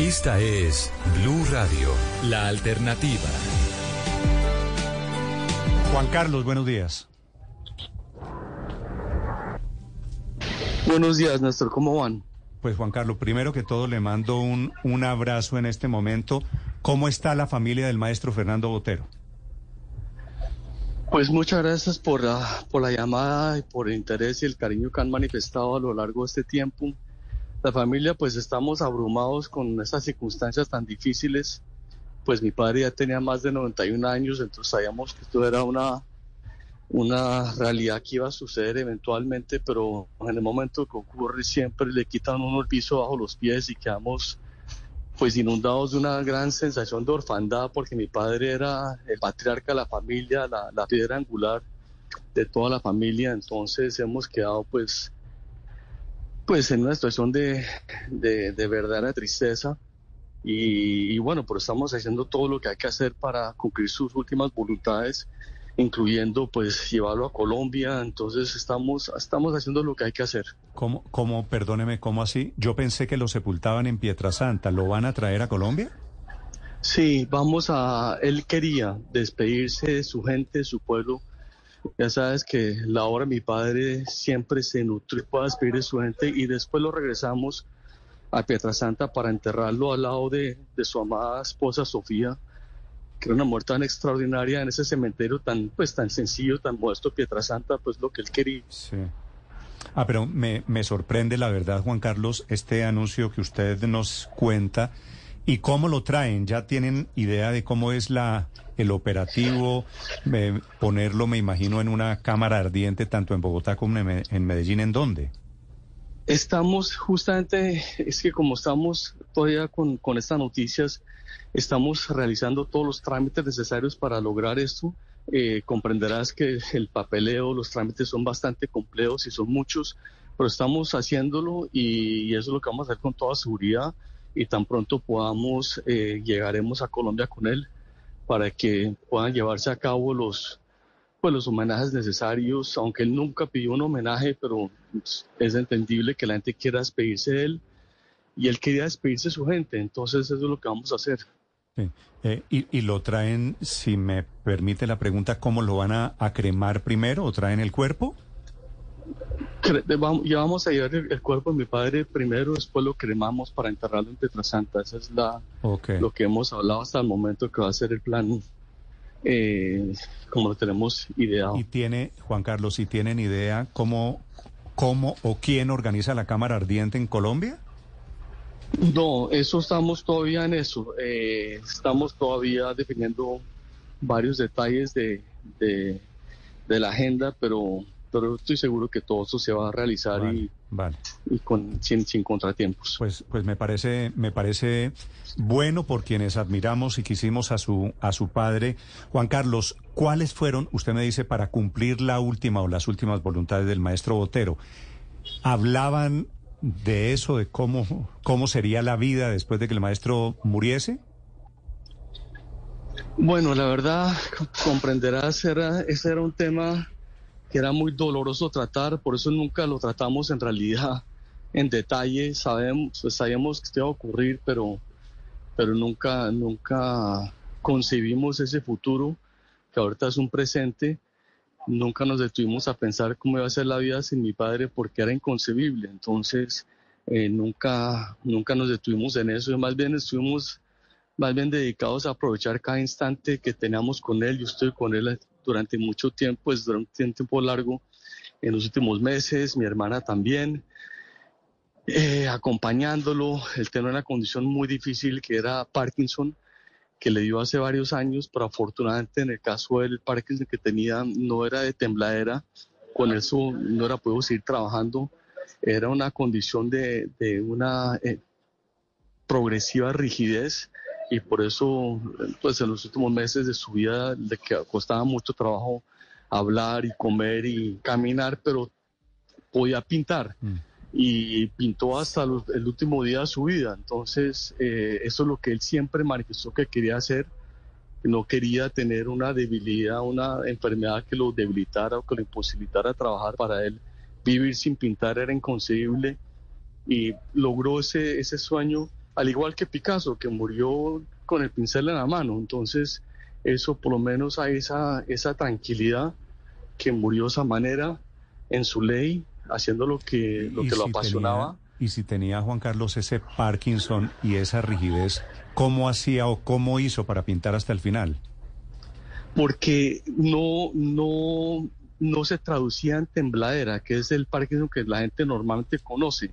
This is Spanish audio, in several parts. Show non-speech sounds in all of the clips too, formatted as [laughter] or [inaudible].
Esta es Blue Radio, la alternativa. Juan Carlos, buenos días. Buenos días, Néstor, ¿cómo van? Pues Juan Carlos, primero que todo le mando un, un abrazo en este momento. ¿Cómo está la familia del maestro Fernando Botero? Pues muchas gracias por la, por la llamada y por el interés y el cariño que han manifestado a lo largo de este tiempo. La familia, pues estamos abrumados con estas circunstancias tan difíciles. Pues mi padre ya tenía más de 91 años, entonces sabíamos que esto era una, una realidad que iba a suceder eventualmente, pero en el momento que ocurre siempre le quitan uno el piso bajo los pies y quedamos pues inundados de una gran sensación de orfandad, porque mi padre era el patriarca de la familia, la, piedra angular de toda la familia, entonces hemos quedado pues, pues en una situación de, de, verdadera tristeza. Y, y, bueno, pues estamos haciendo todo lo que hay que hacer para cumplir sus últimas voluntades incluyendo pues llevarlo a Colombia. Entonces estamos, estamos haciendo lo que hay que hacer. ¿Cómo, cómo, perdóneme, cómo así? Yo pensé que lo sepultaban en Pietrasanta. ¿Lo van a traer a Colombia? Sí, vamos a, él quería despedirse de su gente, de su pueblo. Ya sabes que la obra de mi padre siempre se nutre para despedir de su gente y después lo regresamos a Pietrasanta para enterrarlo al lado de, de su amada esposa Sofía que era una muerte tan extraordinaria en ese cementerio tan, pues, tan sencillo, tan modesto, Pietrasanta, pues lo que él quería. Sí. Ah, pero me, me sorprende la verdad, Juan Carlos, este anuncio que usted nos cuenta y cómo lo traen. ¿Ya tienen idea de cómo es la el operativo? ponerlo, me imagino, en una cámara ardiente, tanto en Bogotá como en Medellín, ¿en dónde? Estamos justamente, es que como estamos todavía con, con estas noticias, Estamos realizando todos los trámites necesarios para lograr esto. Eh, comprenderás que el papeleo, los trámites son bastante complejos y son muchos, pero estamos haciéndolo y, eso es lo que vamos a hacer con toda seguridad y tan pronto podamos, eh, llegaremos a Colombia con él para que puedan llevarse a cabo los, pues, los homenajes necesarios, aunque él nunca pidió un homenaje, pero es entendible que la gente quiera despedirse de él y él quería despedirse de su gente, entonces eso es lo que vamos a hacer. Eh, y, lo traen, si me permite la pregunta, ¿cómo lo van a, cremar primero o traen el cuerpo? Ya vamos a llevar el, cuerpo de mi padre primero, después lo cremamos para enterrarlo en Petrasanta. Esa es la, lo que hemos hablado hasta el momento que va a ser el plan eh, como lo tenemos ideado. Y tiene, Juan Carlos, si tienen idea cómo, cómo o quién organiza la Cámara Ardiente en Colombia? No, eso estamos todavía en eso. Eh, estamos todavía definiendo varios detalles de, de, la agenda, pero, pero estoy seguro que todo eso se va a realizar y, y con, sin, sin, contratiempos. Pues, pues me parece, me parece bueno por quienes admiramos y quisimos a su, a su padre. Juan Carlos, ¿cuáles fueron, usted me dice, para cumplir la última o las últimas voluntades del maestro Botero? ¿Hablaban de eso, de cómo, cómo sería la vida después de que el maestro muriese? Bueno, la verdad, comprenderás, era, ese era un tema que era muy doloroso tratar, por eso nunca lo tratamos en realidad en detalle. Sabemos, pues, sabíamos que esto iba a ocurrir, pero, pero nunca, nunca concebimos ese futuro, que ahorita es un presente nunca nos detuvimos a pensar cómo iba a ser la vida sin mi padre porque era inconcebible. Entonces, eh, nunca, nunca nos detuvimos en eso. Más bien estuvimos más bien dedicados a aprovechar cada instante que teníamos con él. Yo estoy con él durante mucho tiempo, pues durante un tiempo largo en los últimos meses, mi hermana también, eh, acompañándolo. Él tenía una condición muy difícil que era Parkinson que le dio hace varios años, pero afortunadamente en el caso del Parkinson que tenía no era de tembladera, con eso no era puedo seguir trabajando, era una condición de, una eh, progresiva rigidez y por eso pues en los últimos meses de su vida le costaba mucho trabajo hablar y comer y caminar, pero podía pintar. Mm y pintó hasta el último día de su vida. Entonces, eh, eso es lo que él siempre manifestó que quería hacer. No quería tener una debilidad, una enfermedad que lo debilitara o que lo imposibilitara trabajar para él. Vivir sin pintar era inconcebible y logró ese, ese sueño al igual que Picasso, que murió con el pincel en la mano. Entonces, eso por lo menos hay esa, esa tranquilidad que murió de esa manera en su ley, haciendo lo que lo, que lo apasionaba. y si tenía Juan Carlos ese Parkinson y esa rigidez, ¿cómo hacía o cómo hizo para pintar hasta el final? Porque no, no, no se traducía en tembladera, que es el Parkinson que la gente normalmente conoce.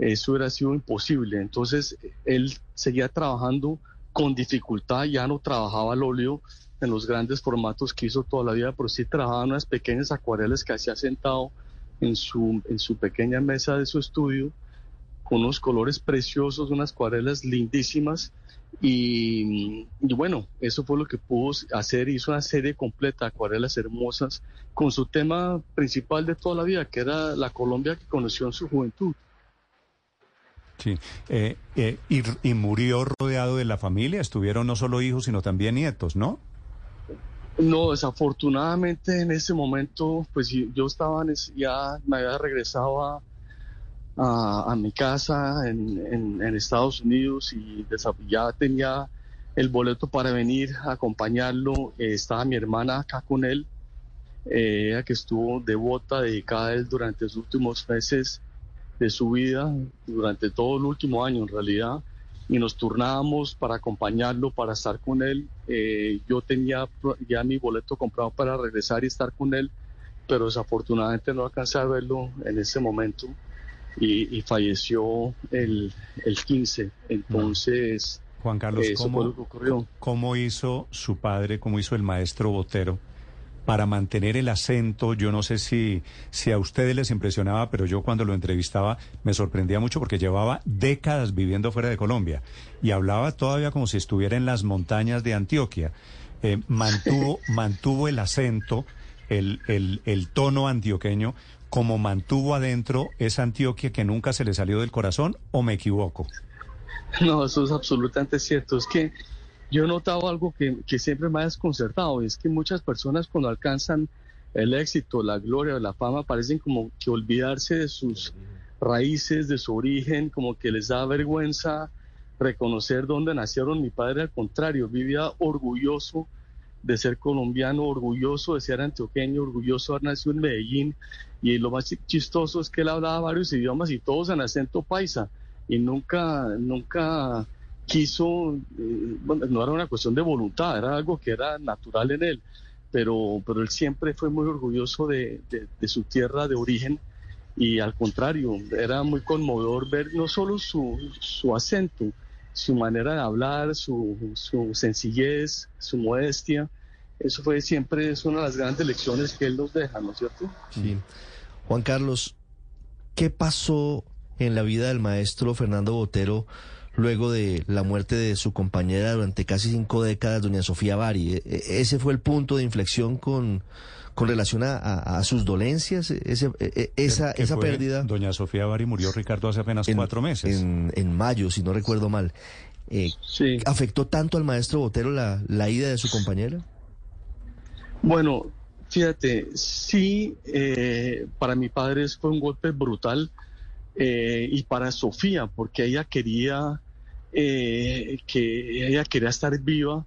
Eso hubiera sido imposible. Entonces, él seguía trabajando con dificultad, ya no trabajaba al óleo en los grandes formatos que hizo toda la vida, pero sí trabajaba en unas pequeñas acuarelas que hacía sentado en su, en su pequeña mesa de su estudio, con unos colores preciosos, unas acuarelas lindísimas. Y, bueno, eso fue lo que pudo hacer. Hizo una serie completa de acuarelas hermosas con su tema principal de toda la vida, que era la Colombia que conoció en su juventud. Sí, eh, eh, y, murió rodeado de la familia. Estuvieron no solo hijos, sino también nietos, ¿no? No, desafortunadamente en ese momento, pues yo estaba, ya me había regresado a, mi casa en, en, Estados Unidos y ya tenía el boleto para venir a acompañarlo. Eh, estaba mi hermana acá con él, ella que estuvo devota, dedicada a él durante los últimos meses de su vida durante todo el último año en realidad y nos turnábamos para acompañarlo, para estar con él. Eh, yo tenía ya mi boleto comprado para regresar y estar con él, pero desafortunadamente no alcancé a verlo en ese momento y, falleció el, el 15. Entonces, Juan Carlos, ¿cómo hizo su padre, cómo hizo el maestro Botero? Para mantener el acento. Yo no sé si, si a ustedes les impresionaba, pero yo cuando lo entrevistaba me sorprendía mucho porque llevaba décadas viviendo fuera de Colombia y hablaba todavía como si estuviera en las montañas de Antioquia. Eh, mantuvo, [laughs] mantuvo el acento, el, el, el tono antioqueño, como mantuvo adentro esa Antioquia que nunca se le salió del corazón, o me equivoco. No, eso es absolutamente cierto. Es que yo he notado algo que, siempre me ha desconcertado, es que muchas personas cuando alcanzan el éxito, la gloria, la fama, parecen como que olvidarse de sus raíces, de su origen, como que les da vergüenza reconocer dónde nacieron. Mi padre, al contrario, vivía orgulloso de ser colombiano, orgulloso de ser antioqueño, orgulloso de haber nacido en Medellín. Y lo más chistoso es que él hablaba varios idiomas y todos en acento paisa. Y nunca, nunca quiso, eh, bueno, no era una cuestión de voluntad, era algo que era natural en él, pero, pero él siempre fue muy orgulloso de, su tierra de origen y al contrario, era muy conmovedor ver no solo su, su acento, su manera de hablar, su, su sencillez, su modestia, eso fue siempre es una de las grandes lecciones que él nos deja, ¿no es cierto? Sí. Juan Carlos, ¿qué pasó en la vida del maestro Fernando Botero? Luego de la muerte de su compañera durante casi cinco décadas, doña Sofía Bari. E, e, ¿Ese fue el punto de inflexión con, con relación a, sus dolencias? Ese, e, esa, esa pérdida. Doña Sofía Bari murió, Ricardo, hace apenas cuatro meses. En, en, mayo, si no recuerdo mal. Eh, ¿Afectó tanto al maestro Botero la, la ida de su compañera? Bueno, fíjate, sí, eh, para mi padre fue un golpe brutal eh, y para Sofía, porque ella quería eh, que ella quería estar viva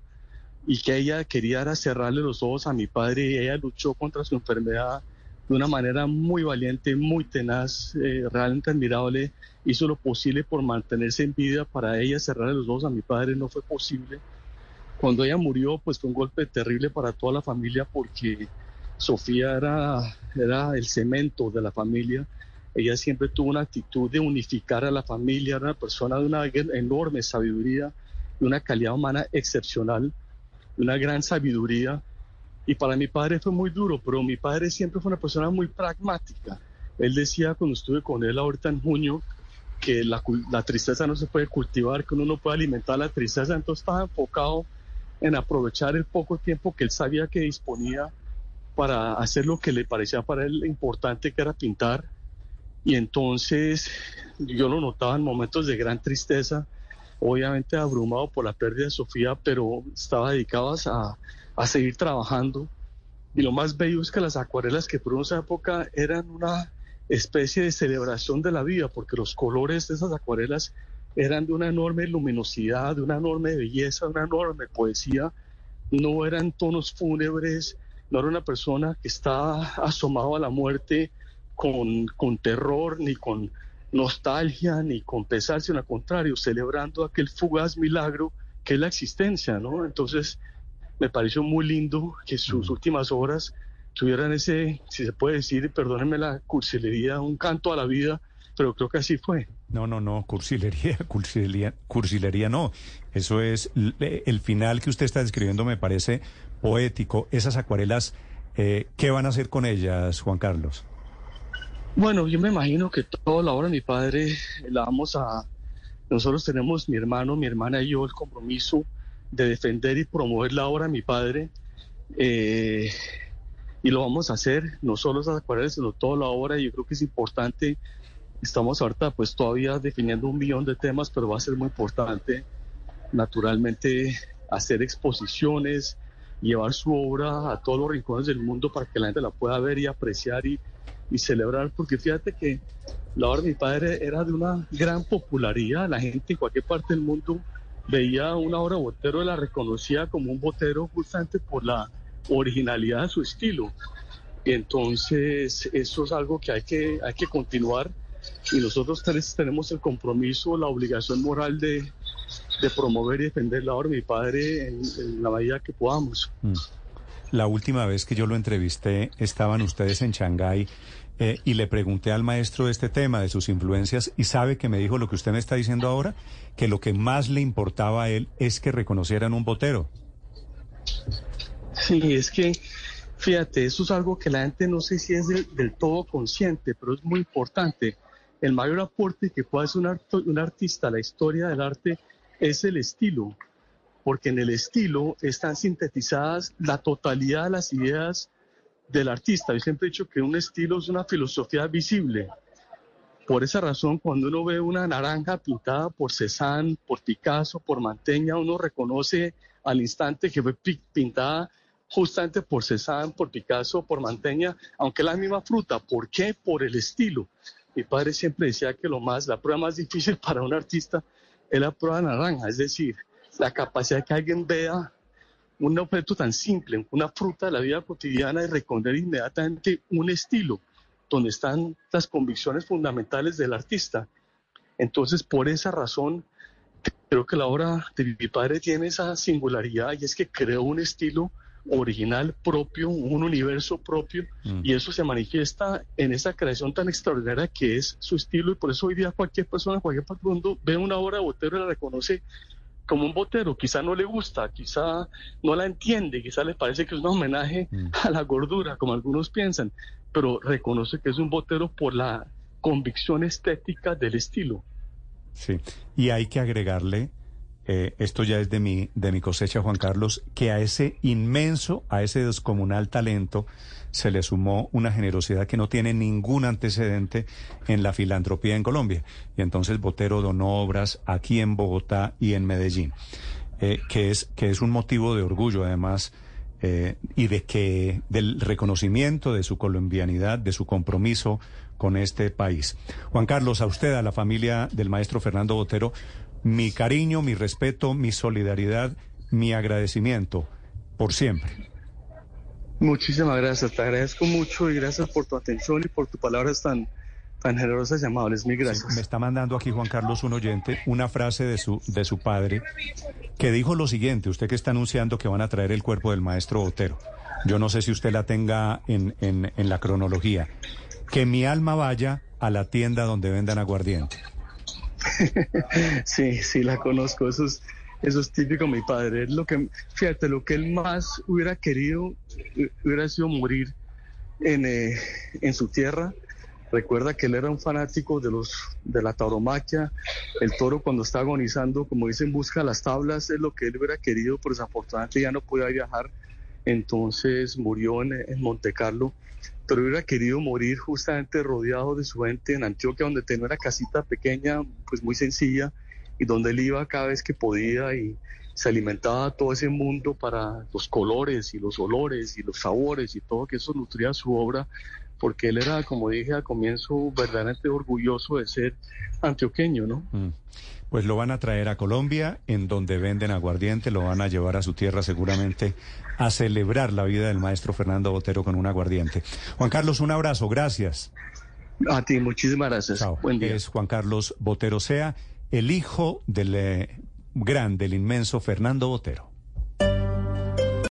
y que ella quería cerrarle los ojos a mi padre y ella luchó contra su enfermedad de una manera muy valiente, muy tenaz, eh, realmente admirable, hizo lo posible por mantenerse en vida para ella cerrarle los ojos a mi padre, no fue posible. Cuando ella murió, pues fue un golpe terrible para toda la familia porque Sofía era, era el cemento de la familia ella siempre tuvo una actitud de unificar a la familia, era una persona de una enorme sabiduría, de una calidad humana excepcional, de una gran sabiduría. Y para mi padre fue muy duro, pero mi padre siempre fue una persona muy pragmática. Él decía cuando estuve con él ahorita en junio que la, la tristeza no se puede cultivar, que uno no puede alimentar la tristeza, entonces estaba enfocado en aprovechar el poco tiempo que él sabía que disponía para hacer lo que le parecía para él importante, que era pintar y entonces yo lo notaba en momentos de gran tristeza, obviamente abrumado por la pérdida de Sofía, pero estaba dedicado a, a seguir trabajando. Y lo más bello es que las acuarelas que por esa época eran una especie de celebración de la vida, porque los colores de esas acuarelas eran de una enorme luminosidad, de una enorme belleza, de una enorme poesía. No eran tonos fúnebres, no era una persona que estaba asomado a la muerte con, con terror, ni con nostalgia, ni con pesar, sino al contrario, celebrando aquel fugaz milagro que es la existencia, ¿no? Entonces, me pareció muy lindo que sus últimas obras tuvieran ese, si se puede decir, perdónenme la cursilería, un canto a la vida, pero creo que así fue. No, no, no, cursilería, [laughs] cursilería, cursilería no. Eso es, el final que usted está describiendo me parece poético. Esas acuarelas, eh, ¿qué van a hacer con ellas, Juan Carlos? Bueno, yo me imagino que toda la obra de mi padre la vamos a... Nosotros tenemos, mi hermano, mi hermana y yo, el compromiso de defender y promover la obra de mi padre. Eh, y lo vamos a hacer, no solo esas acuarelas, sino toda la obra. Yo creo que es importante Estamos ahorita pues todavía definiendo un millón de temas, pero va a ser muy importante naturalmente hacer exposiciones, llevar su obra a todos los rincones del mundo para que la gente la pueda ver y apreciar y, y celebrar, porque fíjate que la obra de mi padre era de una gran popularidad, la gente en cualquier parte del mundo veía una obra Botero y la reconocía como un Botero justamente por la originalidad de su estilo. Entonces eso es algo que hay que, hay que continuar y nosotros tenemos el compromiso, la obligación moral de, promover y defender la obra de mi padre en, la medida que podamos. Mm. La última vez que yo lo entrevisté, estaban ustedes en Shanghái eh, y le pregunté al maestro este tema de sus influencias y sabe que me dijo lo que usted me está diciendo ahora, que lo que más le importaba a él es que reconocieran un botero. Sí, es que fíjate, eso es algo que la gente no sé si es del todo consciente, pero es muy importante el mayor aporte que puede hacer un, artista a la historia del arte es el estilo, porque en el estilo están sintetizadas la totalidad de las ideas del artista. Yo siempre he dicho que un estilo es una filosofía visible. Por esa razón, cuando uno ve una naranja pintada por Cézanne, por Picasso, por Manteña, uno reconoce al instante que fue pintada justamente por Cézanne, por Picasso, por Manteña, aunque es la misma fruta. ¿Por qué? Por el estilo. Mi padre siempre decía que lo más, la prueba más difícil [laughs] para un artista es la prueba naranja, es decir, la capacidad de que alguien vea un objeto tan simple, una fruta de la vida cotidiana y reconocer inmediatamente un estilo donde están las convicciones fundamentales del artista. Entonces, por esa razón, creo que la obra de mi padre tiene esa singularidad y es que creó un estilo original propio, un universo propio, mm. y eso se manifiesta en esa creación tan extraordinaria que es su estilo, y por eso hoy día cualquier persona, cualquier parte del mundo ve una obra de Botero y la reconoce como un Botero, quizá no le gusta, quizá no la entiende, quizá le parece que es un homenaje mm. a la gordura, como algunos piensan, pero reconoce que es un Botero por la convicción estética del estilo. Sí, y hay que agregarle eh, esto ya es de mi, de mi cosecha, Juan Carlos, que a ese inmenso, a ese descomunal talento se le sumó una generosidad que no tiene ningún antecedente en la filantropía en Colombia. Y entonces Botero donó obras aquí en Bogotá y en Medellín, eh, que, es, que es un motivo de orgullo además. Eh, y de que del reconocimiento de su colombianidad, de su compromiso con este país. Juan Carlos, a usted, a la familia del maestro Fernando Botero, mi cariño, mi respeto, mi solidaridad, mi agradecimiento por siempre. Muchísimas gracias, te agradezco mucho y gracias por tu atención y por tus palabras tan, tan generosas y amables. Mil gracias. me está mandando aquí Juan Carlos, un oyente, una frase de su, de su padre que dijo lo siguiente, usted que está anunciando que van a traer el cuerpo del maestro Botero. Yo no sé si usted la tenga en, en, en la cronología. Que mi alma vaya a la tienda donde vendan aguardiente. [laughs] sí, sí, la conozco. Eso es, eso es típico de mi padre. Lo que, fíjate, lo que él más hubiera querido eh, hubiera sido morir en, eh, en su tierra. Recuerda que él era un fanático de los de la tauromaquia. El toro cuando está agonizando, como dicen, busca las tablas, es lo que él hubiera querido, pero desafortunadamente ya no podía viajar. Entonces murió en, en Monte Carlo pero hubiera querido morir justamente rodeado de su gente en Antioquia, donde tenía una casita pequeña, pues muy sencilla, y donde él iba cada vez que podía y se alimentaba todo ese mundo para los colores y los olores y los sabores y todo que eso nutría su obra, porque él era, como dije al comienzo, verdaderamente orgulloso de ser antioqueño, ¿no? Mm. Pues lo van a traer a Colombia, en donde venden aguardiente, lo van a llevar a su tierra seguramente a celebrar la vida del maestro Fernando Botero con un aguardiente. Juan Carlos, un abrazo, gracias. A ti, muchísimas gracias. Chao. Buen día. Es Juan Carlos Botero Sea, el hijo del eh, gran, del inmenso Fernando Botero.